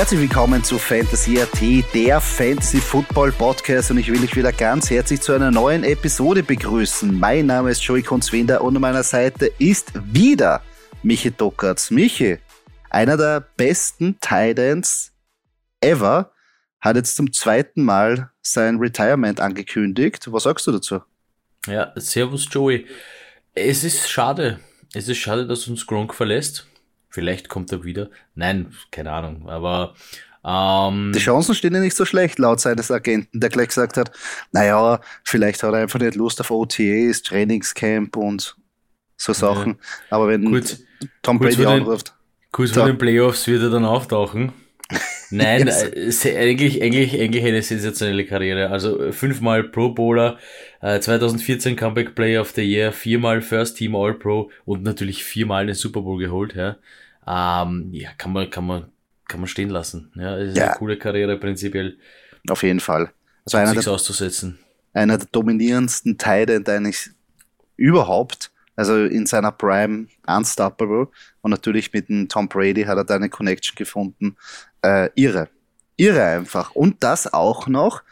Herzlich willkommen zu Fantasy AT, der Fantasy Football Podcast und ich will dich wieder ganz herzlich zu einer neuen Episode begrüßen. Mein Name ist Joey Kunzwinder und an meiner Seite ist wieder Michi Dockertz. Michi, einer der besten Titans ever, hat jetzt zum zweiten Mal sein Retirement angekündigt. Was sagst du dazu? Ja, servus Joey. Es ist schade. Es ist schade, dass uns Gronk verlässt. Vielleicht kommt er wieder. Nein, keine Ahnung. Aber ähm, die Chancen stehen ja nicht so schlecht, laut seines Agenten, der gleich gesagt hat, naja, vielleicht hat er einfach nicht Lust auf OTAs, Trainingscamp und so Sachen. Ja. Aber wenn gut, Tom Brady anruft. Kurz vor den Playoffs wird er dann auftauchen. Nein, yes. äh, eigentlich, eigentlich, eigentlich eine sensationelle Karriere. Also fünfmal Pro Bowler, äh, 2014 Comeback Player of the Year, viermal First Team All Pro und natürlich viermal den Super Bowl geholt. Ja, ähm, ja kann man, kann man, kann man stehen lassen. Ja, es ist ja. eine coole Karriere prinzipiell. Auf jeden Fall. Also einer der, auszusetzen. Einer der dominierendsten Teile eigentlich überhaupt. Also in seiner Prime unstoppable. Und natürlich mit dem Tom Brady hat er da eine Connection gefunden. Äh, irre. Irre einfach. Und das auch noch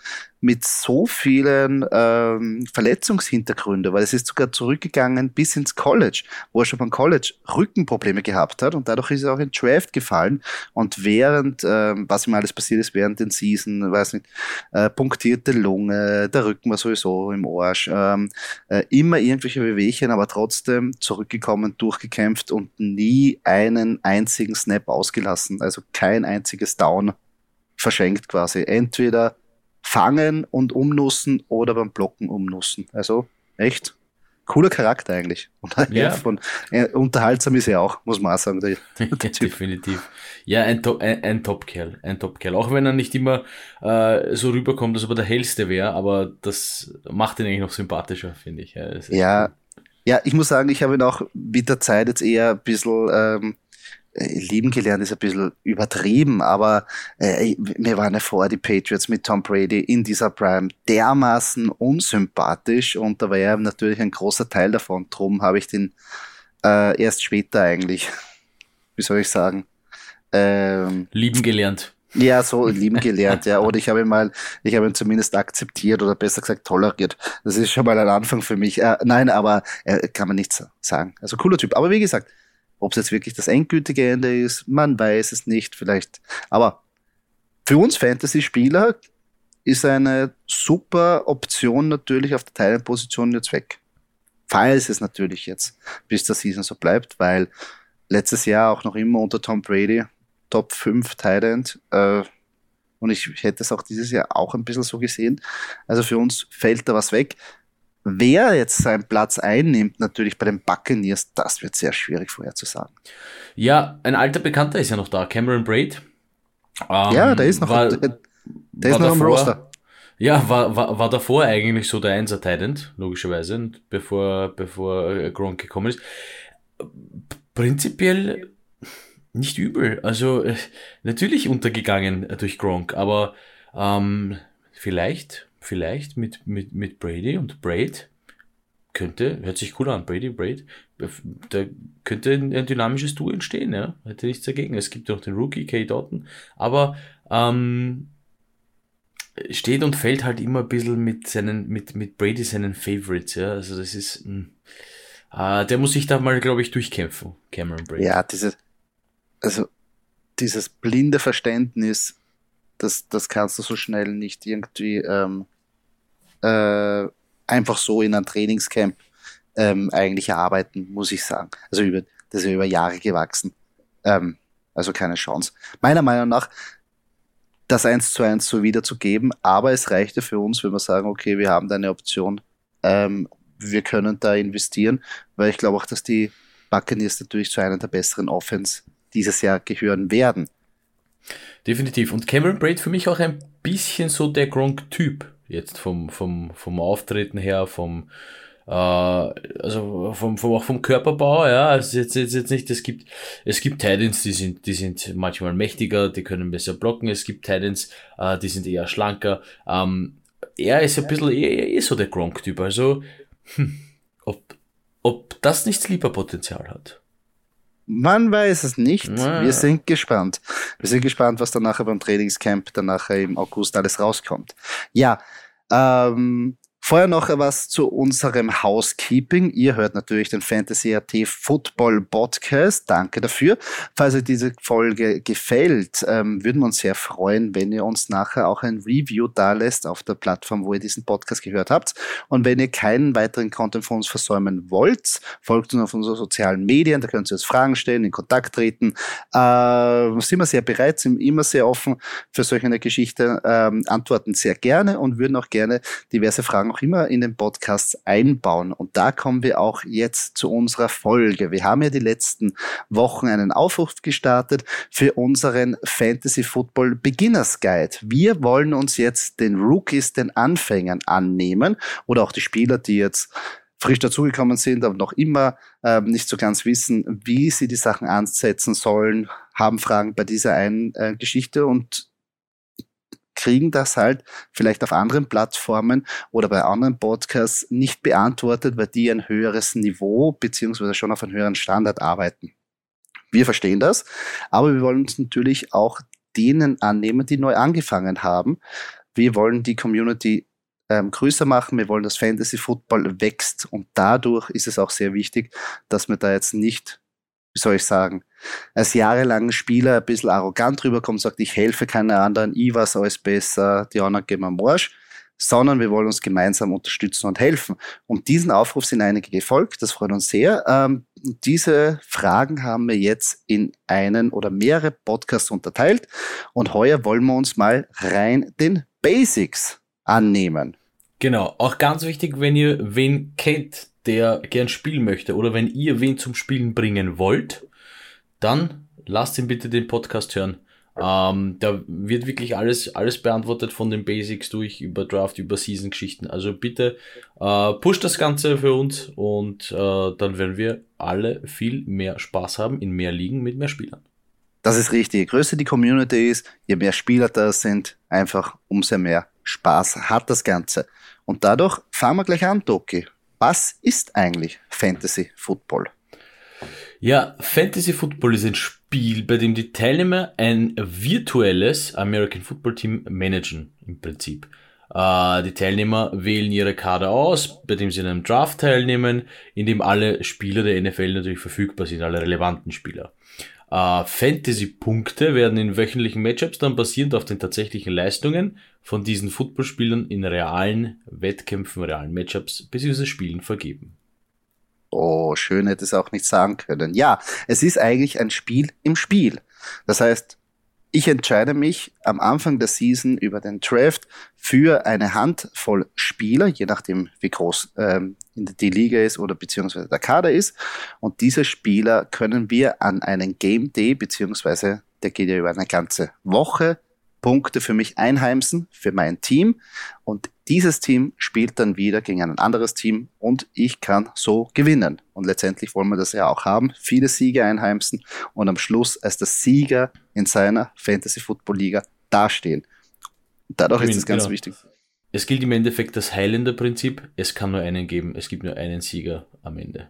mit so vielen ähm, Verletzungshintergründen, weil es ist sogar zurückgegangen bis ins College, wo er schon beim College Rückenprobleme gehabt hat und dadurch ist er auch in Draft gefallen und während, ähm, was ihm alles passiert ist während den Season, weiß nicht, äh, punktierte Lunge, der Rücken war sowieso im Arsch, ähm, äh, immer irgendwelche Bewegungen, aber trotzdem zurückgekommen, durchgekämpft und nie einen einzigen Snap ausgelassen, also kein einziges Down verschenkt quasi. Entweder fangen und umnussen oder beim Blocken umnussen. Also echt cooler Charakter eigentlich. Und ja. von, äh, unterhaltsam ist er auch, muss man auch sagen. Der, der Definitiv. Ja, ein, Top, ein, ein Top-Kerl. Ein Top-Kerl. Auch wenn er nicht immer äh, so rüberkommt, ob er der hellste wäre, aber das macht ihn eigentlich noch sympathischer, finde ich. Ja, ja, ja, ich muss sagen, ich habe ihn auch mit der Zeit jetzt eher ein bisschen ähm, äh, lieben gelernt ist ein bisschen übertrieben, aber äh, mir waren ja vor die Patriots mit Tom Brady in dieser Prime dermaßen unsympathisch und da war ja natürlich ein großer Teil davon. Drum habe ich den äh, erst später eigentlich, wie soll ich sagen, ähm, lieben gelernt. Ja, so lieben gelernt, ja. Oder ich habe ihn mal, ich habe ihn zumindest akzeptiert oder besser gesagt toleriert. Das ist schon mal ein Anfang für mich. Äh, nein, aber äh, kann man nicht sagen. Also cooler Typ. Aber wie gesagt, ob es jetzt wirklich das endgültige Ende ist, man weiß es nicht, vielleicht. Aber für uns Fantasy-Spieler ist eine super Option natürlich auf der Teilenposition jetzt weg. Falls es natürlich jetzt bis der Season so bleibt, weil letztes Jahr auch noch immer unter Tom Brady Top 5 Thailand. Äh, und ich hätte es auch dieses Jahr auch ein bisschen so gesehen. Also für uns fällt da was weg. Wer jetzt seinen Platz einnimmt, natürlich bei den Buccaneers, das wird sehr schwierig vorherzusagen. Ja, ein alter Bekannter ist ja noch da, Cameron Braid. Ähm, ja, der ist noch, war, der, der ist noch davor, am Roster. Ja, war, war, war davor eigentlich so der Einser Tident, logischerweise, bevor, bevor Gronk gekommen ist. Prinzipiell nicht übel. Also äh, natürlich untergegangen durch Gronk, aber ähm, vielleicht vielleicht mit, mit, mit Brady und Braid könnte, hört sich cool an, Brady, Braid, da könnte ein, ein dynamisches Duo entstehen, ja, hätte nichts dagegen. Es gibt noch den Rookie, Kay Doughton, aber ähm, steht und fällt halt immer ein bisschen mit seinen, mit, mit Brady seinen Favorites, ja, also das ist, mh, hm, äh, der muss sich da mal, glaube ich, durchkämpfen, Cameron Brady. Ja, dieses, also, dieses blinde Verständnis, das, das kannst du so schnell nicht irgendwie ähm, äh, einfach so in einem Trainingscamp ähm, eigentlich erarbeiten, muss ich sagen. Also über, das ist über Jahre gewachsen. Ähm, also keine Chance. Meiner Meinung nach, das eins zu eins so wiederzugeben, aber es reichte für uns, wenn wir sagen, okay, wir haben da eine Option, ähm, wir können da investieren, weil ich glaube auch, dass die Buccaneers natürlich zu einer der besseren Offense dieses Jahr gehören werden. Definitiv. Und Cameron Braid für mich auch ein bisschen so der Gronk-Typ. Jetzt vom, vom, vom Auftreten her, vom, äh, also vom, vom, auch vom Körperbau, ja, also jetzt, jetzt, jetzt nicht, es gibt, es gibt Titans, die sind, die sind manchmal mächtiger, die können besser blocken, es gibt Titans, äh, die sind eher schlanker, ähm, er ist ein bisschen eher, eher so der Gronk-Typ, also, hm, ob, ob das nicht Sleeper-Potenzial hat. Man weiß es nicht. Ja. Wir sind gespannt. Wir sind gespannt, was dann nachher beim Trainingscamp dann nachher im August alles rauskommt. Ja, ähm, Vorher noch was zu unserem Housekeeping. Ihr hört natürlich den Fantasy AT Football Podcast. Danke dafür. Falls euch diese Folge gefällt, ähm, würden wir uns sehr freuen, wenn ihr uns nachher auch ein Review da lässt auf der Plattform, wo ihr diesen Podcast gehört habt. Und wenn ihr keinen weiteren Content von uns versäumen wollt, folgt uns auf unseren sozialen Medien. Da könnt ihr uns Fragen stellen, in Kontakt treten. Äh, sind wir sehr bereit, sind immer sehr offen für solche eine Geschichte, ähm, antworten sehr gerne und würden auch gerne diverse Fragen auch immer in den Podcasts einbauen. Und da kommen wir auch jetzt zu unserer Folge. Wir haben ja die letzten Wochen einen Aufruf gestartet für unseren Fantasy Football Beginners Guide. Wir wollen uns jetzt den Rookies, den Anfängern annehmen oder auch die Spieler, die jetzt frisch dazugekommen sind, aber noch immer ähm, nicht so ganz wissen, wie sie die Sachen ansetzen sollen, haben Fragen bei dieser einen äh, Geschichte und kriegen das halt vielleicht auf anderen Plattformen oder bei anderen Podcasts nicht beantwortet, weil die ein höheres Niveau beziehungsweise schon auf einen höheren Standard arbeiten. Wir verstehen das, aber wir wollen uns natürlich auch denen annehmen, die neu angefangen haben. Wir wollen die Community ähm, größer machen. Wir wollen, dass Fantasy Football wächst und dadurch ist es auch sehr wichtig, dass wir da jetzt nicht wie soll ich sagen, als jahrelanger Spieler ein bisschen arrogant rüberkommt, sagt, ich helfe keinen anderen, ich weiß alles besser, die anderen gehen am Marsch, sondern wir wollen uns gemeinsam unterstützen und helfen. Und diesen Aufruf sind einige gefolgt, das freut uns sehr. Ähm, diese Fragen haben wir jetzt in einen oder mehrere Podcasts unterteilt und heuer wollen wir uns mal rein den Basics annehmen. Genau, auch ganz wichtig, wenn ihr wen kennt, der gern spielen möchte oder wenn ihr wen zum Spielen bringen wollt, dann lasst ihn bitte den Podcast hören. Ähm, da wird wirklich alles, alles beantwortet von den Basics durch, über Draft, über Season-Geschichten. Also bitte äh, pusht das Ganze für uns und äh, dann werden wir alle viel mehr Spaß haben in mehr Ligen mit mehr Spielern. Das ist richtig. Je größer die Community ist, je mehr Spieler da sind, einfach umso mehr Spaß hat das Ganze. Und dadurch fangen wir gleich an, Doki. Was ist eigentlich Fantasy Football? Ja, Fantasy Football ist ein Spiel, bei dem die Teilnehmer ein virtuelles American Football Team managen, im Prinzip. Äh, die Teilnehmer wählen ihre Kader aus, bei dem sie in einem Draft teilnehmen, in dem alle Spieler der NFL natürlich verfügbar sind, alle relevanten Spieler. Äh, Fantasy-Punkte werden in wöchentlichen Matchups dann basierend auf den tatsächlichen Leistungen von diesen Footballspielern in realen Wettkämpfen, realen Matchups bzw. Spielen vergeben. Oh, schön hätte es auch nicht sagen können. Ja, es ist eigentlich ein Spiel im Spiel. Das heißt, ich entscheide mich am Anfang der Season über den Draft für eine Handvoll Spieler, je nachdem wie groß ähm, die Liga ist oder beziehungsweise der Kader ist. Und diese Spieler können wir an einen Game Day, beziehungsweise der geht ja über eine ganze Woche, Punkte für mich einheimsen, für mein Team. Und dieses Team spielt dann wieder gegen ein anderes Team und ich kann so gewinnen. Und letztendlich wollen wir das ja auch haben, viele Siege einheimsen und am Schluss als der Sieger in seiner Fantasy Football Liga dastehen. Dadurch ist es ganz genau. wichtig. Es gilt im Endeffekt das Highlander-Prinzip. Es kann nur einen geben. Es gibt nur einen Sieger am Ende.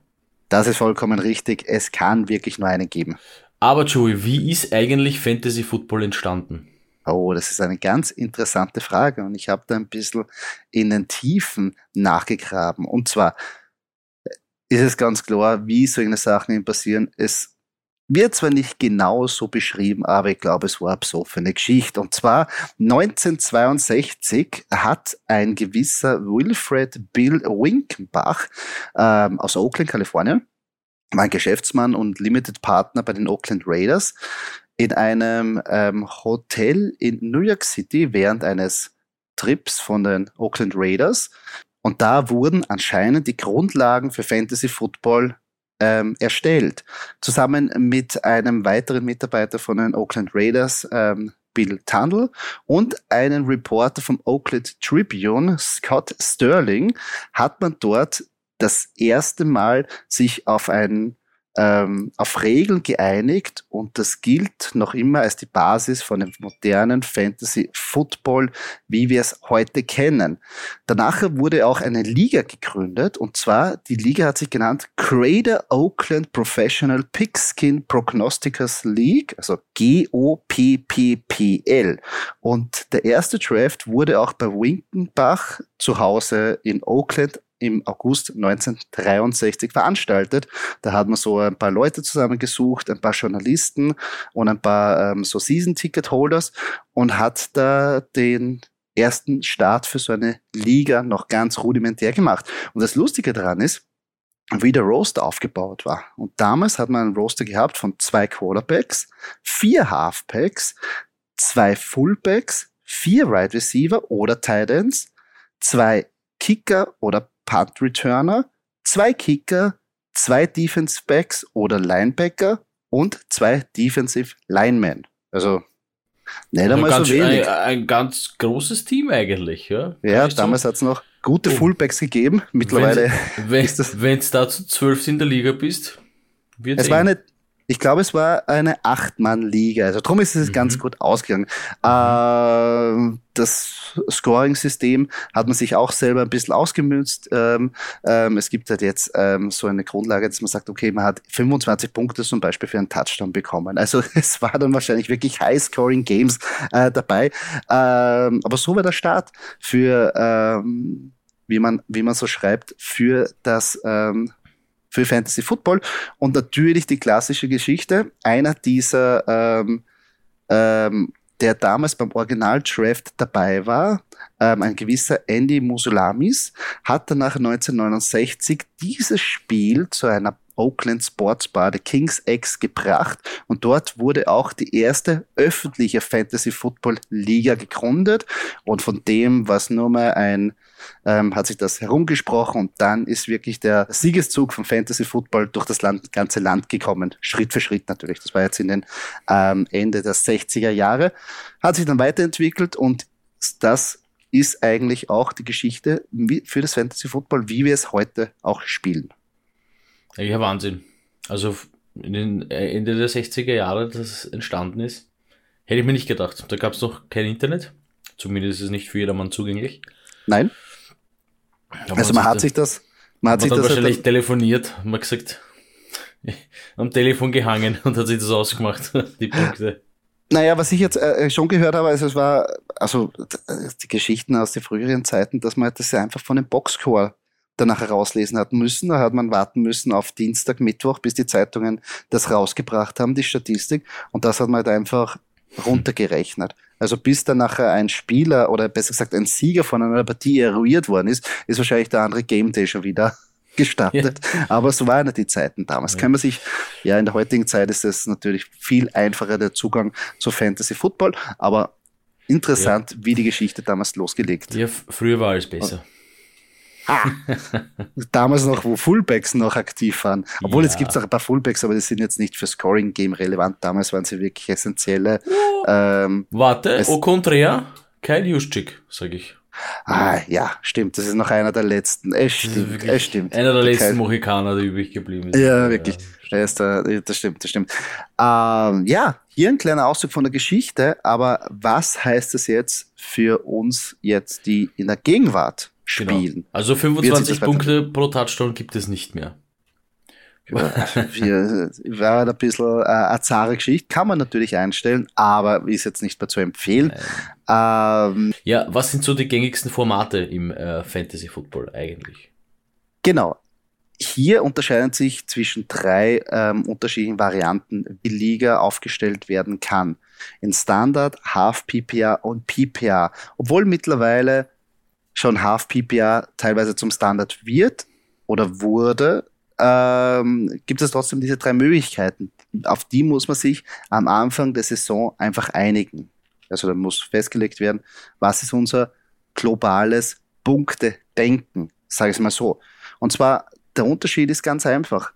Das ist vollkommen richtig. Es kann wirklich nur einen geben. Aber Joey, wie ist eigentlich Fantasy Football entstanden? Oh, das ist eine ganz interessante Frage und ich habe da ein bisschen in den Tiefen nachgegraben. Und zwar äh, ist es ganz klar, wie solche Sachen passieren. Es wird zwar nicht genau so beschrieben, aber ich glaube, es war eine besoffene Geschichte. Und zwar 1962 hat ein gewisser Wilfred Bill Winkenbach ähm, aus Oakland, Kalifornien, war ein Geschäftsmann und Limited Partner bei den Oakland Raiders, in einem ähm, Hotel in New York City während eines Trips von den Oakland Raiders. Und da wurden anscheinend die Grundlagen für Fantasy Football ähm, erstellt. Zusammen mit einem weiteren Mitarbeiter von den Oakland Raiders, ähm, Bill Tunnel, und einen Reporter vom Oakland Tribune, Scott Sterling, hat man dort das erste Mal sich auf ein ähm, auf Regeln geeinigt und das gilt noch immer als die Basis von dem modernen Fantasy Football, wie wir es heute kennen. Danach wurde auch eine Liga gegründet und zwar die Liga hat sich genannt Crater Oakland Professional Pigskin Prognosticers League, also G-O-P-P-P-L. Und der erste Draft wurde auch bei Winkenbach zu Hause in Oakland im August 1963 veranstaltet. Da hat man so ein paar Leute zusammengesucht, ein paar Journalisten und ein paar ähm, so Season-Ticket-Holders und hat da den ersten Start für so eine Liga noch ganz rudimentär gemacht. Und das Lustige daran ist, wie der Roster aufgebaut war. Und damals hat man einen Roster gehabt von zwei Quarterbacks, vier Halfbacks, zwei Fullbacks, vier Wide right Receiver oder Tight Ends, zwei Kicker oder Punt Returner, zwei Kicker, zwei Defense Backs oder Linebacker und zwei Defensive Linemen. Also nicht also einmal so wenig. Ein, ein, ganz großes Team eigentlich, ja. Ja, damals so. hat es noch gute oh. Fullbacks gegeben. Mittlerweile wenn, du da zu zwölf in der Liga bist, wird es war eine ich glaube, es war eine Acht-Mann-Liga. Also darum ist es mhm. ganz gut ausgegangen. Mhm. Äh, das Scoring-System hat man sich auch selber ein bisschen ausgemünzt. Ähm, ähm, es gibt halt jetzt ähm, so eine Grundlage, dass man sagt, okay, man hat 25 Punkte zum Beispiel für einen Touchdown bekommen. Also es war dann wahrscheinlich wirklich High-Scoring-Games äh, dabei. Ähm, aber so war der Start für ähm, wie man, wie man so schreibt, für das ähm, für Fantasy Football. Und natürlich die klassische Geschichte, einer dieser, ähm, ähm, der damals beim Original-Draft dabei war, ähm, ein gewisser Andy Musulamis, hat danach 1969 dieses Spiel zu einer Oakland Sports Bar, der Kings X, gebracht. Und dort wurde auch die erste öffentliche Fantasy Football Liga gegründet. Und von dem, was nur mal ein ähm, hat sich das herumgesprochen und dann ist wirklich der Siegeszug von Fantasy Football durch das Land, ganze Land gekommen. Schritt für Schritt natürlich. Das war jetzt in den ähm, Ende der 60er Jahre. Hat sich dann weiterentwickelt und das ist eigentlich auch die Geschichte für das Fantasy Football, wie wir es heute auch spielen. Ja, Wahnsinn. Also in den äh, Ende der 60er Jahre, dass es entstanden ist, hätte ich mir nicht gedacht. Da gab es noch kein Internet. Zumindest ist es nicht für jedermann zugänglich. Nein. Also man hat sich das, man hat sich das wahrscheinlich halt telefoniert, man gesagt, am Telefon gehangen und hat sich das ausgemacht, die Punkte. Naja, was ich jetzt äh, schon gehört habe, also es war, also die Geschichten aus den früheren Zeiten, dass man das einfach von dem Boxscore danach herauslesen hat müssen. Da hat man warten müssen auf Dienstag, Mittwoch, bis die Zeitungen das rausgebracht haben, die Statistik. Und das hat man halt einfach runtergerechnet. Also bis dann nachher ein Spieler oder besser gesagt ein Sieger von einer Partie eruiert worden ist, ist wahrscheinlich der andere Game Day schon wieder gestartet. Ja. Aber so waren ja die Zeiten damals. Ja. Kann man sich, ja, in der heutigen Zeit ist es natürlich viel einfacher der Zugang zu Fantasy Football, aber interessant, ja. wie die Geschichte damals losgelegt. Ja, früher war alles besser. Ah. Damals noch, wo Fullbacks noch aktiv waren. Obwohl, ja. jetzt gibt es auch ein paar Fullbacks, aber die sind jetzt nicht für Scoring-Game relevant. Damals waren sie wirklich essentielle. Oh. Ähm, Warte, au contraire, kein Juszczyk, sage ich. Ah, ja, stimmt. Das ist noch einer der letzten. Es stimmt, es stimmt. Einer der letzten Mohikaner, der übrig geblieben ist. Ja, wirklich. Ja, das, das stimmt, das stimmt. Ähm, ja, hier ein kleiner Auszug von der Geschichte, aber was heißt das jetzt für uns jetzt, die in der Gegenwart. Spielen. Genau. Also 25 Punkte pro Touchdown gibt es nicht mehr. wir, war ein bisschen äh, eine zahre Geschichte, kann man natürlich einstellen, aber ist jetzt nicht mehr zu empfehlen. Ähm, ja, was sind so die gängigsten Formate im äh, Fantasy Football eigentlich? Genau. Hier unterscheiden sich zwischen drei ähm, unterschiedlichen Varianten, wie Liga aufgestellt werden kann. In Standard, Half PPA und PPA. Obwohl mittlerweile schon Half PPA teilweise zum Standard wird oder wurde, ähm, gibt es trotzdem diese drei Möglichkeiten. Auf die muss man sich am Anfang der Saison einfach einigen. Also da muss festgelegt werden, was ist unser globales Punkte-Denken, sage ich mal so. Und zwar, der Unterschied ist ganz einfach.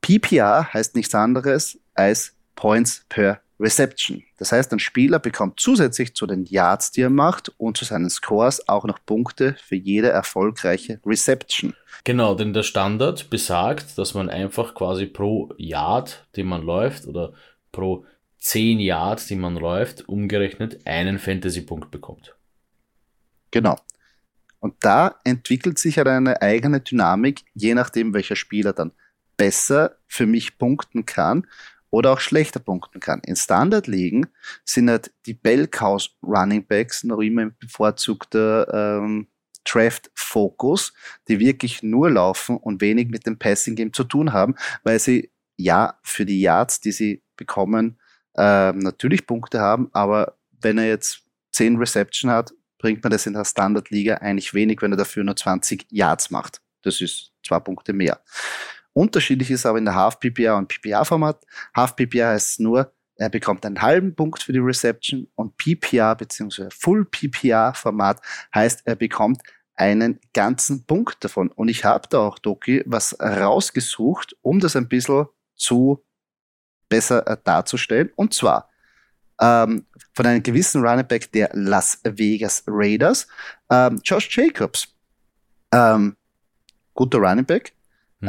PPA heißt nichts anderes als Points per Reception. Das heißt, ein Spieler bekommt zusätzlich zu den Yards, die er macht und zu seinen Scores auch noch Punkte für jede erfolgreiche Reception. Genau, denn der Standard besagt, dass man einfach quasi pro Yard, den man läuft, oder pro 10 Yards, die man läuft, umgerechnet einen Fantasy-Punkt bekommt. Genau. Und da entwickelt sich halt eine eigene Dynamik, je nachdem, welcher Spieler dann besser für mich punkten kann oder auch schlechter punkten kann. In Standard-Ligen sind halt die Bell-Cows Running Backs noch immer ein bevorzugter ähm, Draft-Fokus, die wirklich nur laufen und wenig mit dem Passing-Game zu tun haben, weil sie ja für die Yards, die sie bekommen, ähm, natürlich Punkte haben, aber wenn er jetzt 10 Reception hat, bringt man das in der Standard-Liga eigentlich wenig, wenn er dafür nur 20 Yards macht. Das ist zwei Punkte mehr. Unterschiedlich ist aber in der Half-PPA und PPA-Format. Half-PPA heißt nur, er bekommt einen halben Punkt für die Reception und PPA bzw. Full-PPA-Format heißt, er bekommt einen ganzen Punkt davon. Und ich habe da auch, Doki, was rausgesucht, um das ein bisschen zu besser äh, darzustellen. Und zwar ähm, von einem gewissen Running Back der Las Vegas Raiders, ähm, Josh Jacobs. Ähm, guter Running Back. Mhm.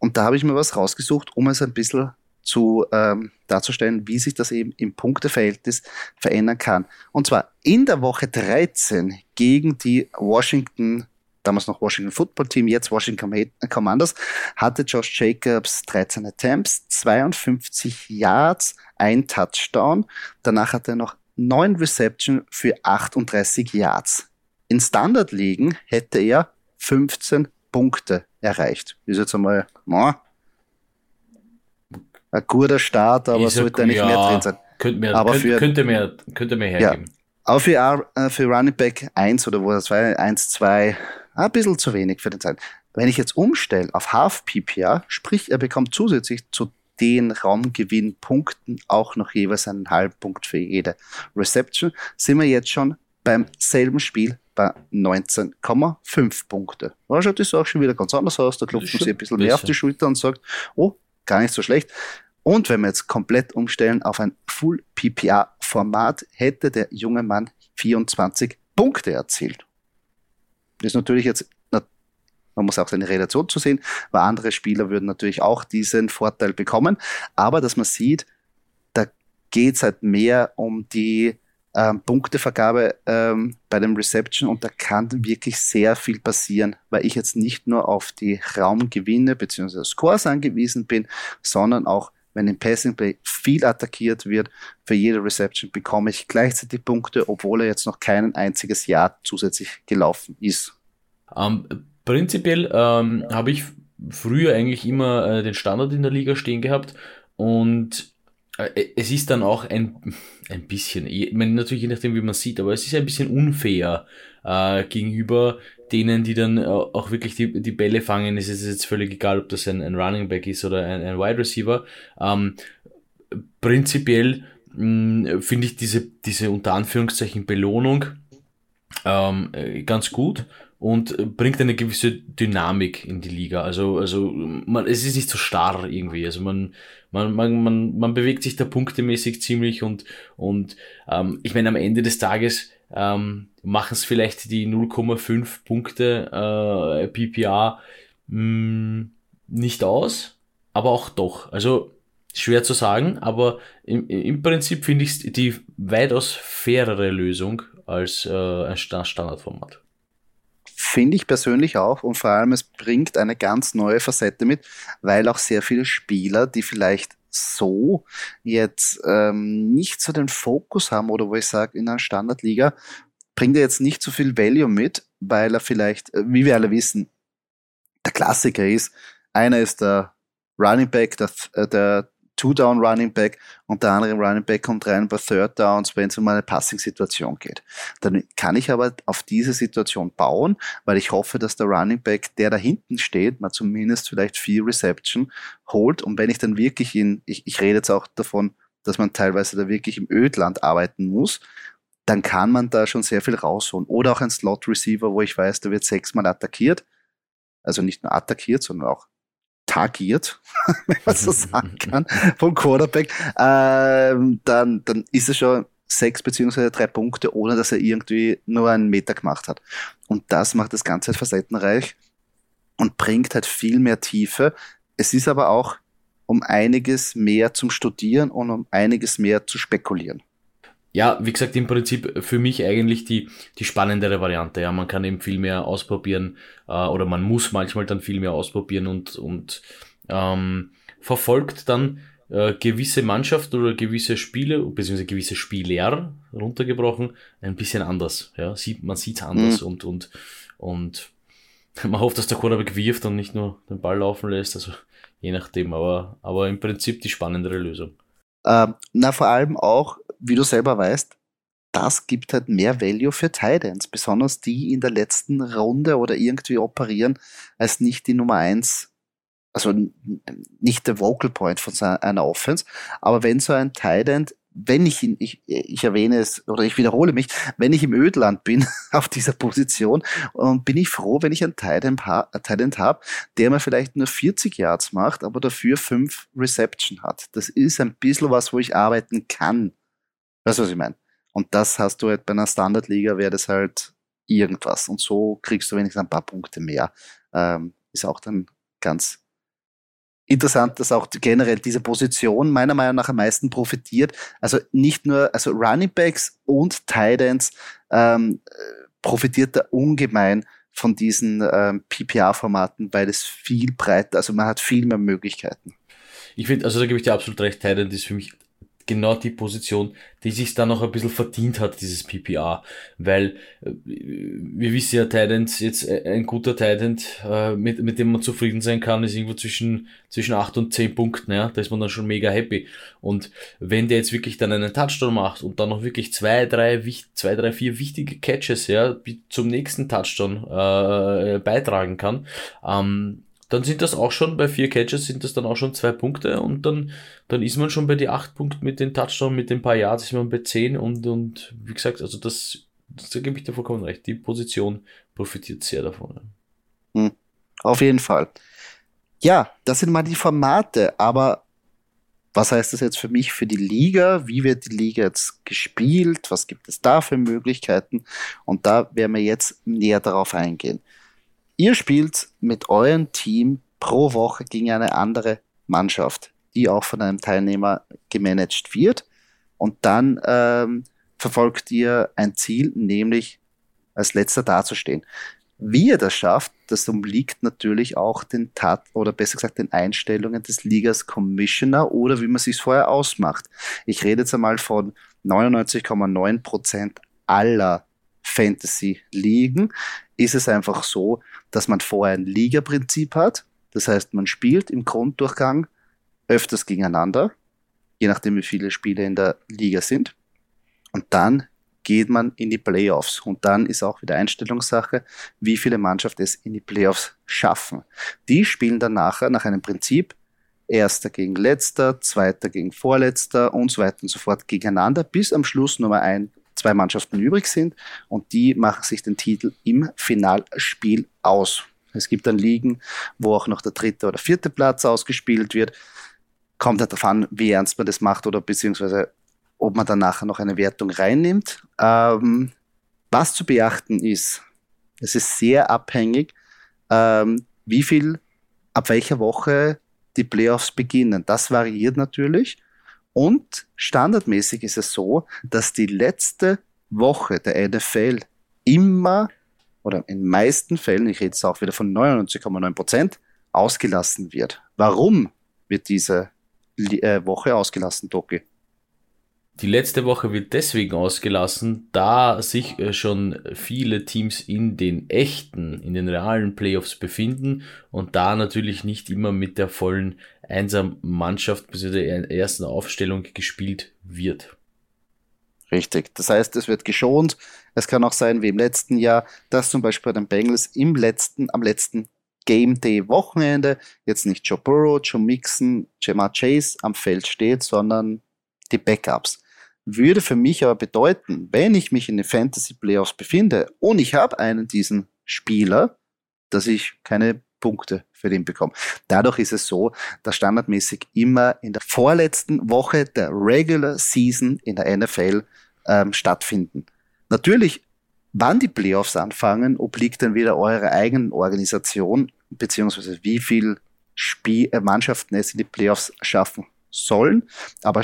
Und da habe ich mir was rausgesucht, um es ein bisschen zu ähm, darzustellen, wie sich das eben im Punkteverhältnis verändern kann. Und zwar in der Woche 13 gegen die Washington, damals noch Washington Football Team, jetzt Washington Commanders, hatte Josh Jacobs 13 Attempts, 52 Yards, ein Touchdown. Danach hatte er noch 9 Reception für 38 Yards. In Standard-Ligen hätte er 15 Punkte erreicht. Ist jetzt einmal no, ein guter Start, aber ist sollte eigentlich ja, mehr drin sein. Könnte mehr, aber für, könnte mehr, könnte mehr hergeben. Ja, aber für, äh, für Running Back 1 oder wo das war, 1, 2, ein bisschen zu wenig für den Zeit. Wenn ich jetzt umstelle auf Half PPA, sprich, er bekommt zusätzlich zu den Raumgewinnpunkten auch noch jeweils einen halben Punkt für jede Reception, sind wir jetzt schon beim selben Spiel bei 19,5 Punkte. Da schaut das auch schon wieder ganz anders aus. Da klopft man sich ein bisschen mehr auf die Schulter und sagt, oh, gar nicht so schlecht. Und wenn wir jetzt komplett umstellen auf ein Full PPA-Format, hätte der junge Mann 24 Punkte erzielt. Das ist natürlich jetzt, man muss auch seine Relation zu sehen, weil andere Spieler würden natürlich auch diesen Vorteil bekommen. Aber dass man sieht, da geht es halt mehr um die ähm, Punktevergabe ähm, bei dem Reception und da kann wirklich sehr viel passieren, weil ich jetzt nicht nur auf die Raumgewinne bzw. Scores angewiesen bin, sondern auch wenn im Passing Play viel attackiert wird, für jede Reception bekomme ich gleichzeitig Punkte, obwohl er jetzt noch kein einziges Jahr zusätzlich gelaufen ist. Um, ähm, prinzipiell ähm, habe ich früher eigentlich immer äh, den Standard in der Liga stehen gehabt und es ist dann auch ein, ein bisschen, ich meine, natürlich je nachdem, wie man sieht, aber es ist ein bisschen unfair äh, gegenüber denen, die dann äh, auch wirklich die, die Bälle fangen. Es ist jetzt völlig egal, ob das ein, ein Running Back ist oder ein, ein Wide Receiver. Ähm, prinzipiell finde ich diese, diese unter Anführungszeichen Belohnung ähm, äh, ganz gut und bringt eine gewisse Dynamik in die Liga. Also, also man, es ist nicht so starr irgendwie. Also man, man, man, man, man bewegt sich da punktemäßig ziemlich und, und ähm, ich meine, am Ende des Tages ähm, machen es vielleicht die 0,5 Punkte äh, PPA mh, hm, nicht aus, aber auch doch. Also schwer zu sagen, aber im, im Prinzip finde ich die weitaus fairere Lösung als äh, ein Standardformat. Finde ich persönlich auch und vor allem es bringt eine ganz neue Facette mit, weil auch sehr viele Spieler, die vielleicht so jetzt ähm, nicht so den Fokus haben oder wo ich sage, in einer Standardliga bringt er jetzt nicht so viel Value mit, weil er vielleicht, äh, wie wir alle wissen, der Klassiker ist, einer ist der Running Back, der, äh, der Two-Down Running Back und der andere Running Back kommt rein bei Third Downs, wenn es um eine Passing-Situation geht. Dann kann ich aber auf diese Situation bauen, weil ich hoffe, dass der Running Back, der da hinten steht, mal zumindest vielleicht vier Reception holt und wenn ich dann wirklich in, ich, ich rede jetzt auch davon, dass man teilweise da wirklich im Ödland arbeiten muss, dann kann man da schon sehr viel rausholen. Oder auch ein Slot-Receiver, wo ich weiß, der wird sechsmal attackiert. Also nicht nur attackiert, sondern auch tagiert, wenn man so sagen kann, vom Quarterback, ähm, dann, dann ist es schon sechs beziehungsweise drei Punkte, ohne dass er irgendwie nur einen Meter gemacht hat. Und das macht das Ganze halt facettenreich und bringt halt viel mehr Tiefe. Es ist aber auch um einiges mehr zum Studieren und um einiges mehr zu spekulieren. Ja, wie gesagt, im Prinzip für mich eigentlich die, die spannendere Variante. Ja, man kann eben viel mehr ausprobieren äh, oder man muss manchmal dann viel mehr ausprobieren und, und ähm, verfolgt dann äh, gewisse Mannschaft oder gewisse Spiele, beziehungsweise gewisse Spieler runtergebrochen, ein bisschen anders. Ja, sieht, man sieht es anders mhm. und, und, und man hofft, dass der Quarterback wirft und nicht nur den Ball laufen lässt. Also je nachdem, aber, aber im Prinzip die spannendere Lösung. Ähm, na, vor allem auch, wie du selber weißt, das gibt halt mehr Value für Titans, besonders die in der letzten Runde oder irgendwie operieren als nicht die Nummer eins, also nicht der Vocal Point von einer Offense, aber wenn so ein Titan wenn ich ihn, ich, ich erwähne es oder ich wiederhole mich, wenn ich im Ödland bin auf dieser Position und bin ich froh, wenn ich einen Talent habe, der mir vielleicht nur 40 Yards macht, aber dafür fünf Reception hat. Das ist ein bisschen was, wo ich arbeiten kann. Weißt du, was ich meine? Und das hast du halt bei einer Standardliga, wäre das halt irgendwas. Und so kriegst du wenigstens ein paar Punkte mehr. Ähm, ist auch dann ganz interessant, dass auch generell diese Position meiner Meinung nach am meisten profitiert. Also nicht nur, also Running Backs und Titans ähm, profitiert da ungemein von diesen ähm, PPA-Formaten, weil es viel breiter, also man hat viel mehr Möglichkeiten. Ich finde, also da gebe ich dir absolut recht, Titan ist für mich genau die Position, die sich dann noch ein bisschen verdient hat, dieses PPA. Weil äh, wir wissen ja, Titans, jetzt äh, ein guter Titan, äh, mit, mit dem man zufrieden sein kann, ist irgendwo zwischen, zwischen 8 und 10 Punkten, ja. Da ist man dann schon mega happy. Und wenn der jetzt wirklich dann einen Touchdown macht und dann noch wirklich zwei, drei, zwei, drei, vier wichtige Catches, ja, zum nächsten Touchdown äh, beitragen kann, ähm, dann sind das auch schon bei vier Catches sind das dann auch schon zwei Punkte und dann, dann ist man schon bei die acht Punkte mit den Touchdown, mit den paar Yards ist man bei zehn und, und wie gesagt, also das, das da gebe ich dir vollkommen recht. Die Position profitiert sehr davon. Hm, auf jeden Fall. Ja, das sind mal die Formate, aber was heißt das jetzt für mich, für die Liga? Wie wird die Liga jetzt gespielt? Was gibt es da für Möglichkeiten? Und da werden wir jetzt näher darauf eingehen. Ihr spielt mit eurem Team pro Woche gegen eine andere Mannschaft, die auch von einem Teilnehmer gemanagt wird. Und dann ähm, verfolgt ihr ein Ziel, nämlich als letzter dazustehen. Wie ihr das schafft, das umliegt natürlich auch den Tat oder besser gesagt den Einstellungen des Ligas Commissioner oder wie man sich vorher ausmacht. Ich rede jetzt einmal von 99,9 Prozent aller Fantasy-Ligen ist es einfach so, dass man vorher ein Liga-Prinzip hat. Das heißt, man spielt im Grunddurchgang öfters gegeneinander, je nachdem, wie viele Spiele in der Liga sind. Und dann geht man in die Playoffs. Und dann ist auch wieder Einstellungssache, wie viele Mannschaften es in die Playoffs schaffen. Die spielen dann nachher nach einem Prinzip, Erster gegen Letzter, Zweiter gegen Vorletzter und so weiter und so fort gegeneinander, bis am Schluss Nummer ein zwei Mannschaften übrig sind und die machen sich den Titel im Finalspiel aus. Es gibt dann Ligen, wo auch noch der dritte oder vierte Platz ausgespielt wird. Kommt halt darauf an, wie ernst man das macht oder beziehungsweise ob man dann nachher noch eine Wertung reinnimmt. Ähm, was zu beachten ist, es ist sehr abhängig, ähm, wie viel, ab welcher Woche die Playoffs beginnen. Das variiert natürlich. Und standardmäßig ist es so, dass die letzte Woche der NFL immer oder in meisten Fällen, ich rede jetzt auch wieder von 99,9 Prozent, ausgelassen wird. Warum wird diese äh, Woche ausgelassen, Doki? Die letzte Woche wird deswegen ausgelassen, da sich äh, schon viele Teams in den echten, in den realen Playoffs befinden und da natürlich nicht immer mit der vollen Einser-Mannschaft bzw. der ersten Aufstellung gespielt wird. Richtig. Das heißt, es wird geschont. Es kann auch sein, wie im letzten Jahr, dass zum Beispiel bei den Bengals im letzten, am letzten Game Day Wochenende jetzt nicht Joe Burrow, Joe Mixon, Jamar Chase am Feld steht, sondern die Backups. Würde für mich aber bedeuten, wenn ich mich in den Fantasy Playoffs befinde und ich habe einen diesen Spieler, dass ich keine Punkte für den bekommen. Dadurch ist es so, dass standardmäßig immer in der vorletzten Woche der Regular Season in der NFL ähm, stattfinden. Natürlich, wann die Playoffs anfangen, obliegt dann wieder eurer eigenen Organisation, beziehungsweise wie viel Spiel, äh, Mannschaften es in die Playoffs schaffen sollen. Aber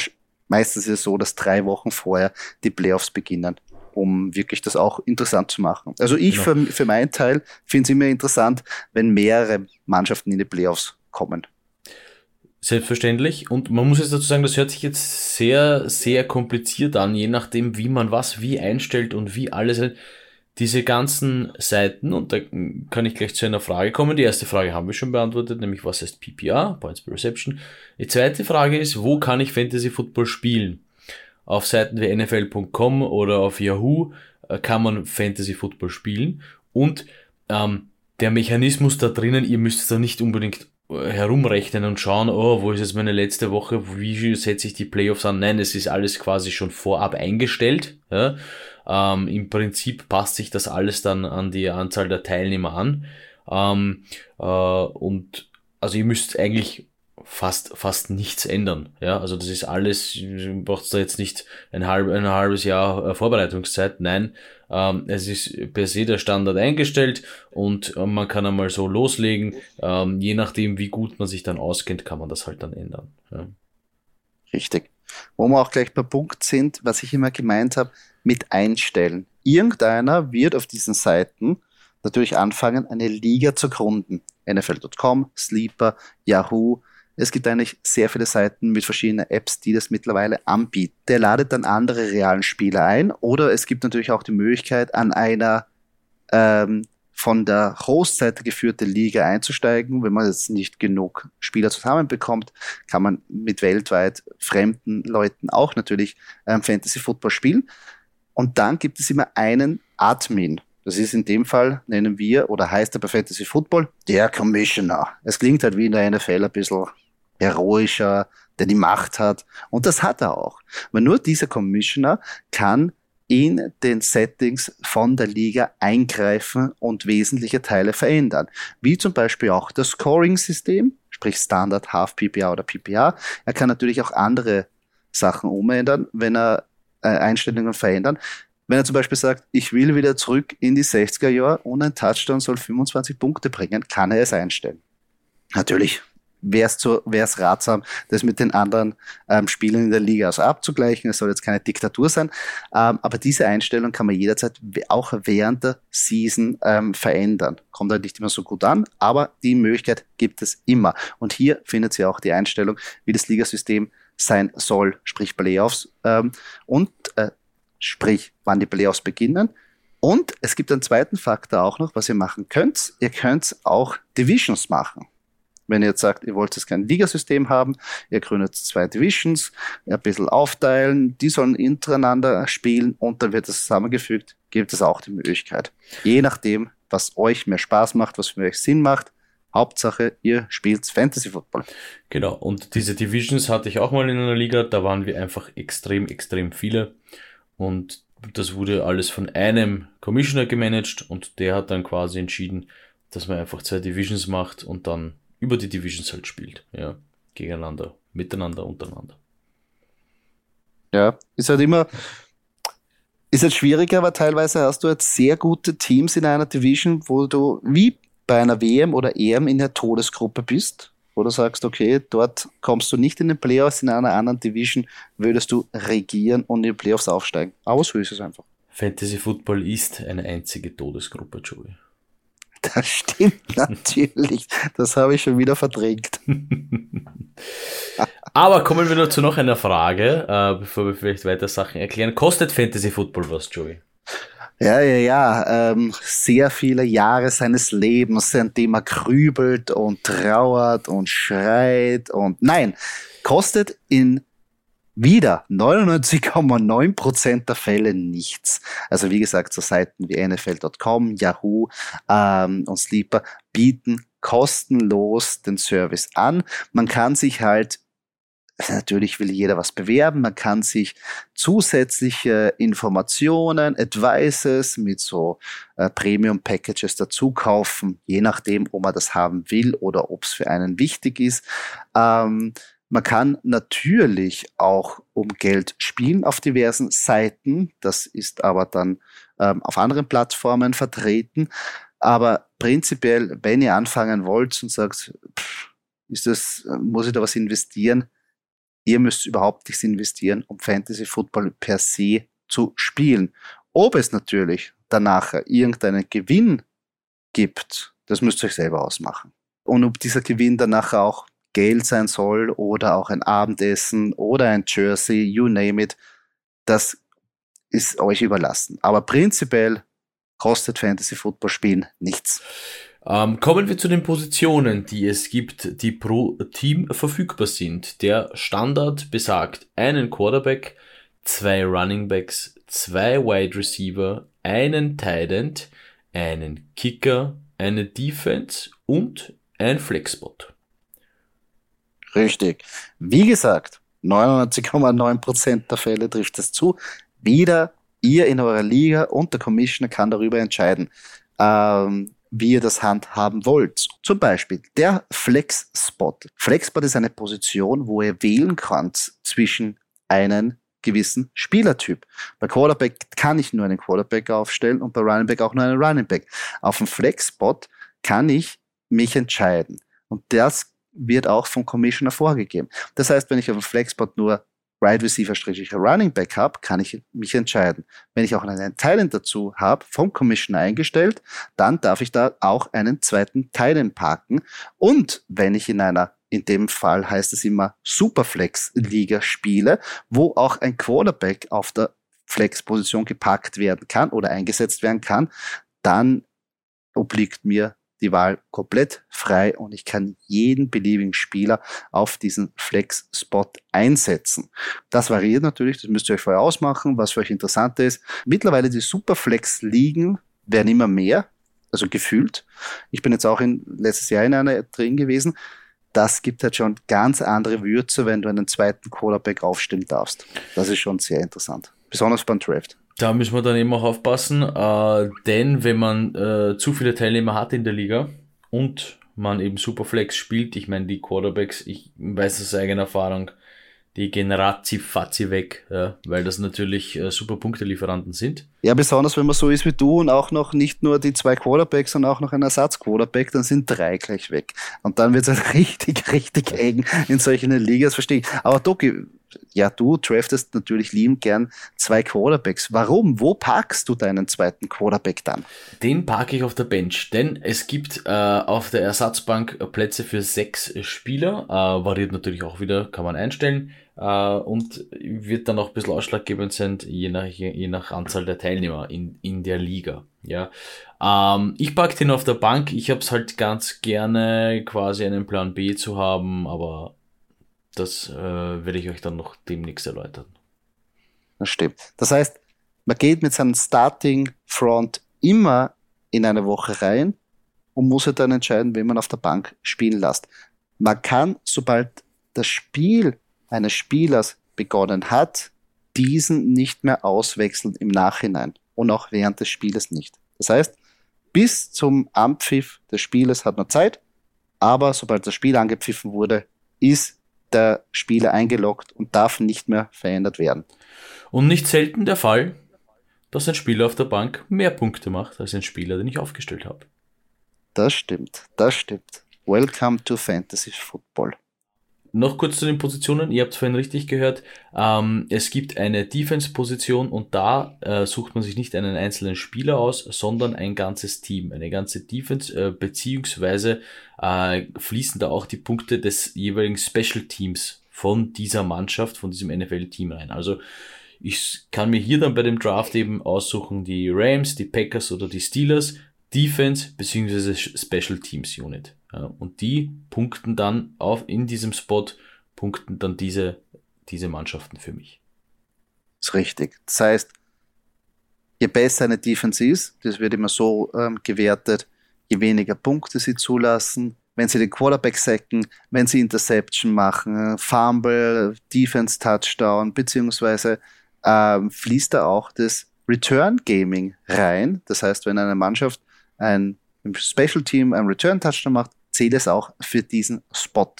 meistens ist es so, dass drei Wochen vorher die Playoffs beginnen um wirklich das auch interessant zu machen. Also ich genau. für, für meinen Teil finde es immer interessant, wenn mehrere Mannschaften in die Playoffs kommen. Selbstverständlich. Und man muss jetzt dazu sagen, das hört sich jetzt sehr, sehr kompliziert an, je nachdem, wie man was wie einstellt und wie alles. Diese ganzen Seiten, und da kann ich gleich zu einer Frage kommen. Die erste Frage haben wir schon beantwortet, nämlich was heißt PPR, Points per Reception. Die zweite Frage ist, wo kann ich Fantasy Football spielen? Auf Seiten wie NFL.com oder auf Yahoo äh, kann man Fantasy Football spielen und ähm, der Mechanismus da drinnen, ihr müsst da nicht unbedingt äh, herumrechnen und schauen, oh, wo ist jetzt meine letzte Woche, wie setze ich die Playoffs an? Nein, es ist alles quasi schon vorab eingestellt. Ja? Ähm, Im Prinzip passt sich das alles dann an die Anzahl der Teilnehmer an. Ähm, äh, und also ihr müsst eigentlich fast, fast nichts ändern. Ja, also das ist alles, du brauchst da jetzt nicht ein, halb, ein halbes Jahr äh, Vorbereitungszeit. Nein, ähm, es ist per se der Standard eingestellt und äh, man kann einmal so loslegen. Ähm, je nachdem, wie gut man sich dann auskennt, kann man das halt dann ändern. Ja. Richtig. Wo wir auch gleich bei Punkt sind, was ich immer gemeint habe, mit einstellen. Irgendeiner wird auf diesen Seiten natürlich anfangen, eine Liga zu gründen. NFL.com, Sleeper, Yahoo, es gibt eigentlich sehr viele Seiten mit verschiedenen Apps, die das mittlerweile anbieten. Der ladet dann andere realen Spieler ein oder es gibt natürlich auch die Möglichkeit, an einer ähm, von der Host-Seite geführte Liga einzusteigen. Wenn man jetzt nicht genug Spieler zusammenbekommt, kann man mit weltweit fremden Leuten auch natürlich ähm, Fantasy Football spielen. Und dann gibt es immer einen Admin. Das ist in dem Fall, nennen wir, oder heißt er bei Fantasy Football, der Commissioner. Es klingt halt wie in der NFL ein bisschen heroischer, der die Macht hat. Und das hat er auch. Weil nur dieser Commissioner kann in den Settings von der Liga eingreifen und wesentliche Teile verändern. Wie zum Beispiel auch das Scoring-System, sprich Standard, Half PPA oder PPA. Er kann natürlich auch andere Sachen umändern, wenn er Einstellungen verändern. Wenn er zum Beispiel sagt, ich will wieder zurück in die 60er Jahre und ein Touchdown soll 25 Punkte bringen, kann er es einstellen. Natürlich wäre es ratsam, das mit den anderen ähm, Spielen in der Liga also abzugleichen. Es soll jetzt keine Diktatur sein, ähm, aber diese Einstellung kann man jederzeit auch während der Season ähm, verändern. Kommt halt nicht immer so gut an, aber die Möglichkeit gibt es immer. Und hier findet ihr auch die Einstellung, wie das Ligasystem sein soll, sprich Playoffs ähm, und äh, sprich, wann die Playoffs beginnen. Und es gibt einen zweiten Faktor auch noch, was ihr machen könnt. Ihr könnt auch Divisions machen. Wenn ihr jetzt sagt, ihr wollt jetzt kein Ligasystem haben, ihr gründet zwei Divisions, ein bisschen aufteilen, die sollen untereinander spielen und dann wird das zusammengefügt, gibt es auch die Möglichkeit. Je nachdem, was euch mehr Spaß macht, was für euch Sinn macht. Hauptsache, ihr spielt Fantasy Football. Genau, und diese Divisions hatte ich auch mal in einer Liga, da waren wir einfach extrem, extrem viele. Und das wurde alles von einem Commissioner gemanagt und der hat dann quasi entschieden, dass man einfach zwei Divisions macht und dann über die Divisions halt spielt. Ja, gegeneinander, miteinander, untereinander. Ja, ist halt immer, ist halt schwieriger, aber teilweise hast du jetzt sehr gute Teams in einer Division, wo du wie bei einer WM oder EM in der Todesgruppe bist, wo du sagst, okay, dort kommst du nicht in den Playoffs, in einer anderen Division würdest du regieren und in die Playoffs aufsteigen. Aber so ist es einfach. Fantasy Football ist eine einzige Todesgruppe, Joey. Das stimmt natürlich. Das habe ich schon wieder verdrängt. Aber kommen wir nur zu noch einer Frage, äh, bevor wir vielleicht weiter Sachen erklären. Kostet Fantasy Football was, Joey? Ja, ja, ja. Ähm, sehr viele Jahre seines Lebens, an dem er grübelt und trauert und schreit und nein, kostet in wieder 99,9% der Fälle nichts. Also wie gesagt, so Seiten wie NFL.com, Yahoo ähm, und Sleeper bieten kostenlos den Service an. Man kann sich halt natürlich will jeder was bewerben. Man kann sich zusätzliche Informationen, Advices mit so äh, Premium-Packages dazu kaufen, je nachdem, ob man das haben will oder ob es für einen wichtig ist. Ähm, man kann natürlich auch um Geld spielen auf diversen Seiten. Das ist aber dann ähm, auf anderen Plattformen vertreten. Aber prinzipiell, wenn ihr anfangen wollt und sagt, pff, ist das, muss ich da was investieren? Ihr müsst überhaupt nichts investieren, um Fantasy Football per se zu spielen. Ob es natürlich danach irgendeinen Gewinn gibt, das müsst ihr euch selber ausmachen. Und ob dieser Gewinn danach auch Geld sein soll oder auch ein Abendessen oder ein Jersey, you name it, das ist euch überlassen. Aber prinzipiell kostet Fantasy Football Spielen nichts. Ähm, kommen wir zu den Positionen, die es gibt, die pro Team verfügbar sind. Der Standard besagt einen Quarterback, zwei Running Backs, zwei Wide Receiver, einen Tight End, einen Kicker, eine Defense und ein Flexbot. Richtig. Wie gesagt, 99,9% der Fälle trifft es zu. Wieder ihr in eurer Liga und der Commissioner kann darüber entscheiden, ähm, wie ihr das handhaben wollt. Zum Beispiel der Flex-Spot. Flex-Spot ist eine Position, wo ihr wählen könnt zwischen einen gewissen Spielertyp. Bei Quarterback kann ich nur einen Quarterback aufstellen und bei Running Back auch nur einen Running Back. Auf dem Flex-Spot kann ich mich entscheiden. Und das wird auch vom Commissioner vorgegeben. Das heißt, wenn ich auf dem Flexbot nur Right Receiver Running Back habe, kann ich mich entscheiden. Wenn ich auch einen Talent dazu habe, vom Commissioner eingestellt, dann darf ich da auch einen zweiten Talent parken. Und wenn ich in einer in dem Fall heißt es immer Superflex-Liga spiele, wo auch ein Quarterback auf der Flex-Position gepackt werden kann oder eingesetzt werden kann, dann obliegt mir die Wahl komplett frei und ich kann jeden beliebigen Spieler auf diesen Flex-Spot einsetzen. Das variiert natürlich, das müsst ihr euch vorher ausmachen, was für euch interessant ist. Mittlerweile die Superflex-Ligen werden immer mehr, also gefühlt. Ich bin jetzt auch in, letztes Jahr in einer drin gewesen. Das gibt halt schon ganz andere Würze, wenn du einen zweiten Quarterback aufstellen darfst. Das ist schon sehr interessant. Besonders beim Draft. Da müssen wir dann eben auch aufpassen, äh, denn wenn man äh, zu viele Teilnehmer hat in der Liga und man eben Superflex spielt, ich meine die Quarterbacks, ich weiß aus eigener Erfahrung, die gehen ratzi-fatzi weg, ja, weil das natürlich äh, super Punktelieferanten sind. Ja, besonders wenn man so ist wie du und auch noch nicht nur die zwei Quarterbacks, sondern auch noch ein Ersatz-Quarterback, dann sind drei gleich weg. Und dann wird es halt richtig, richtig eng in solchen Ligas, verstehe ich. Aber Doki, ja, du draftest natürlich lieben gern zwei Quarterbacks. Warum? Wo parkst du deinen zweiten Quarterback dann? Den parke ich auf der Bench, denn es gibt äh, auf der Ersatzbank Plätze für sechs Spieler. Äh, variiert natürlich auch wieder, kann man einstellen. Äh, und wird dann auch ein bisschen ausschlaggebend sein, je nach, je nach Anzahl der Teilnehmer in, in der Liga. Ja, ähm, ich parke den auf der Bank. Ich habe es halt ganz gerne, quasi einen Plan B zu haben, aber das äh, werde ich euch dann noch demnächst erläutern. Das stimmt. Das heißt, man geht mit seinem Starting Front immer in eine Woche rein und muss dann entscheiden, wen man auf der Bank spielen lässt. Man kann, sobald das Spiel eines Spielers begonnen hat, diesen nicht mehr auswechseln im Nachhinein und auch während des Spieles nicht. Das heißt, bis zum Ampfiff des Spieles hat man Zeit, aber sobald das Spiel angepfiffen wurde, ist der Spieler eingeloggt und darf nicht mehr verändert werden. Und nicht selten der Fall, dass ein Spieler auf der Bank mehr Punkte macht als ein Spieler, den ich aufgestellt habe. Das stimmt, das stimmt. Welcome to Fantasy Football. Noch kurz zu den Positionen. Ihr habt es vorhin richtig gehört. Ähm, es gibt eine Defense-Position und da äh, sucht man sich nicht einen einzelnen Spieler aus, sondern ein ganzes Team. Eine ganze Defense, äh, beziehungsweise äh, fließen da auch die Punkte des jeweiligen Special Teams von dieser Mannschaft, von diesem NFL-Team rein. Also ich kann mir hier dann bei dem Draft eben aussuchen, die Rams, die Packers oder die Steelers, Defense beziehungsweise Special Teams Unit. Und die punkten dann auf in diesem Spot, punkten dann diese, diese Mannschaften für mich. Das ist richtig. Das heißt, je besser eine Defense ist, das wird immer so ähm, gewertet, je weniger Punkte sie zulassen, wenn sie den Quarterback sacken, wenn sie Interception machen, Fumble, Defense Touchdown, beziehungsweise ähm, fließt da auch das Return Gaming rein. Das heißt, wenn eine Mannschaft ein Special Team ein Return Touchdown macht, zählt es auch für diesen Spot.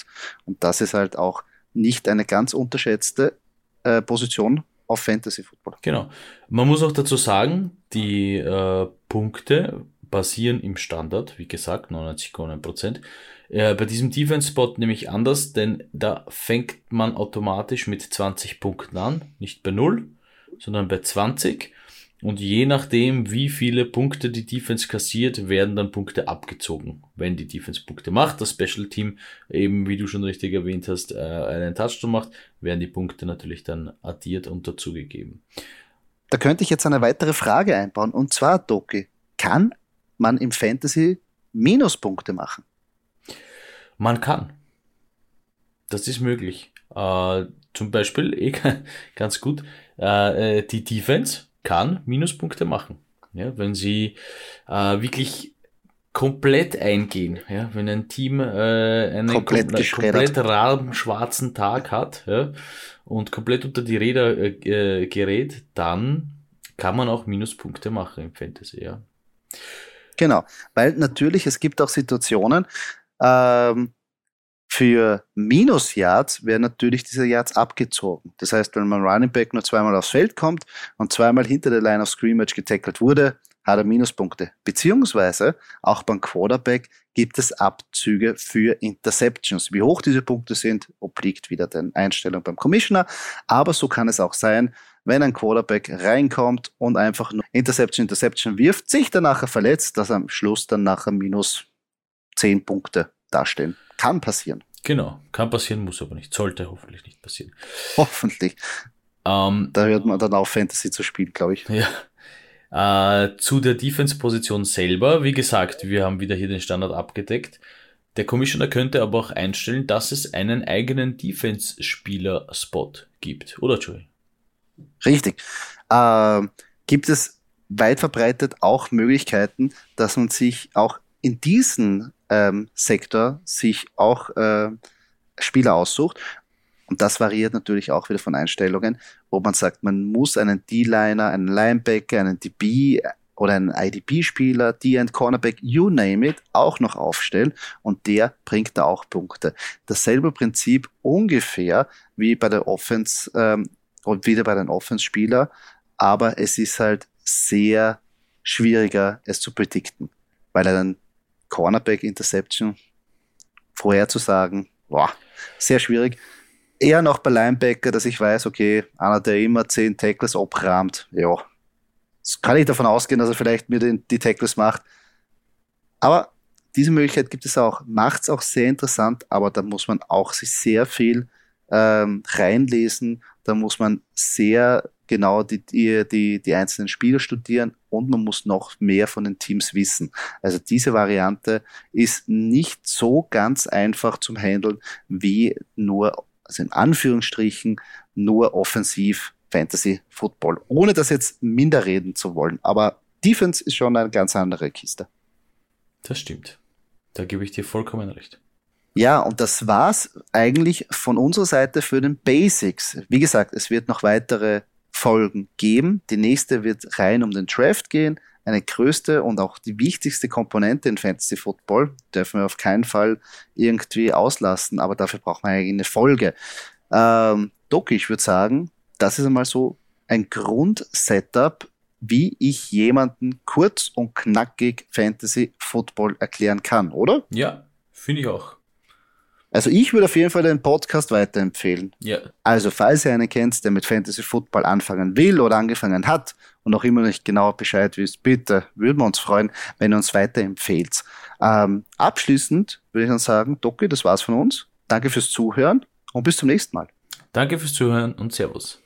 Und das ist halt auch nicht eine ganz unterschätzte äh, Position auf Fantasy Football. Genau. Man muss auch dazu sagen, die äh, Punkte basieren im Standard, wie gesagt, 99,9%. Äh, bei diesem Defense-Spot nämlich anders, denn da fängt man automatisch mit 20 Punkten an, nicht bei 0, sondern bei 20. Und je nachdem, wie viele Punkte die Defense kassiert, werden dann Punkte abgezogen. Wenn die Defense Punkte macht, das Special Team eben, wie du schon richtig erwähnt hast, äh, einen Touchdown macht, werden die Punkte natürlich dann addiert und dazugegeben. Da könnte ich jetzt eine weitere Frage einbauen. Und zwar, Doki, kann man im Fantasy Minuspunkte machen? Man kann. Das ist möglich. Äh, zum Beispiel, eh, ganz gut, äh, äh, die Defense kann Minuspunkte machen. Ja, wenn sie äh, wirklich komplett eingehen, ja, wenn ein Team äh, einen komplett, kom komplett raren schwarzen Tag hat ja, und komplett unter die Räder äh, äh, gerät, dann kann man auch Minuspunkte machen im Fantasy, ja. Genau, weil natürlich es gibt auch Situationen, ähm, für Minus-Yards werden natürlich diese Yards abgezogen. Das heißt, wenn man Running Back nur zweimal aufs Feld kommt und zweimal hinter der Line of Scrimmage getackelt wurde, hat er Minuspunkte. Beziehungsweise auch beim Quarterback gibt es Abzüge für Interceptions. Wie hoch diese Punkte sind, obliegt wieder den Einstellungen beim Commissioner. Aber so kann es auch sein, wenn ein Quarterback reinkommt und einfach nur Interception, Interception wirft, sich dann nachher verletzt, dass am Schluss dann nachher minus 10 Punkte dastehen. Kann passieren. Genau, kann passieren, muss aber nicht. Sollte hoffentlich nicht passieren. Hoffentlich. Ähm, da hört man dann auf, Fantasy zu spielen, glaube ich. Ja. Äh, zu der Defense-Position selber, wie gesagt, wir haben wieder hier den Standard abgedeckt. Der Commissioner könnte aber auch einstellen, dass es einen eigenen Defense-Spieler-Spot gibt, oder Joey? Richtig. Äh, gibt es weit verbreitet auch Möglichkeiten, dass man sich auch in diesen ähm, Sektor sich auch äh, Spieler aussucht. Und das variiert natürlich auch wieder von Einstellungen, wo man sagt, man muss einen D-Liner, einen Linebacker, einen DB oder einen IDP-Spieler, D-End, Cornerback, you name it, auch noch aufstellen und der bringt da auch Punkte. Dasselbe Prinzip ungefähr wie bei der Offense ähm, und wieder bei den Offense-Spieler, aber es ist halt sehr schwieriger, es zu predikten, weil er dann Cornerback Interception vorherzusagen, boah, sehr schwierig. Eher noch bei Linebacker, dass ich weiß, okay, einer, der immer zehn Tackles abrahmt, ja, kann ich davon ausgehen, dass er vielleicht mir den, die Tackles macht. Aber diese Möglichkeit gibt es auch. Macht es auch sehr interessant, aber da muss man auch sich sehr viel ähm, reinlesen. Da muss man sehr genau die, die, die, die einzelnen Spieler studieren und man muss noch mehr von den Teams wissen. Also diese Variante ist nicht so ganz einfach zum Handeln wie nur, also in Anführungsstrichen, nur offensiv Fantasy Football. Ohne das jetzt minder reden zu wollen. Aber Defense ist schon eine ganz andere Kiste. Das stimmt. Da gebe ich dir vollkommen recht. Ja, und das war's eigentlich von unserer Seite für den Basics. Wie gesagt, es wird noch weitere Folgen geben. Die nächste wird rein um den Draft gehen. Eine größte und auch die wichtigste Komponente in Fantasy Football. Dürfen wir auf keinen Fall irgendwie auslassen, aber dafür braucht man eine Folge. Ähm, Doki, ich würde sagen, das ist einmal so ein Grundsetup, wie ich jemanden kurz und knackig Fantasy Football erklären kann, oder? Ja, finde ich auch. Also ich würde auf jeden Fall den Podcast weiterempfehlen. Ja. Also falls ihr einen kennt, der mit Fantasy Football anfangen will oder angefangen hat und noch immer nicht genau Bescheid wisst, bitte würden wir uns freuen, wenn ihr uns weiterempfehlt. Ähm, abschließend würde ich dann sagen, Doki, das war's von uns. Danke fürs Zuhören und bis zum nächsten Mal. Danke fürs Zuhören und Servus.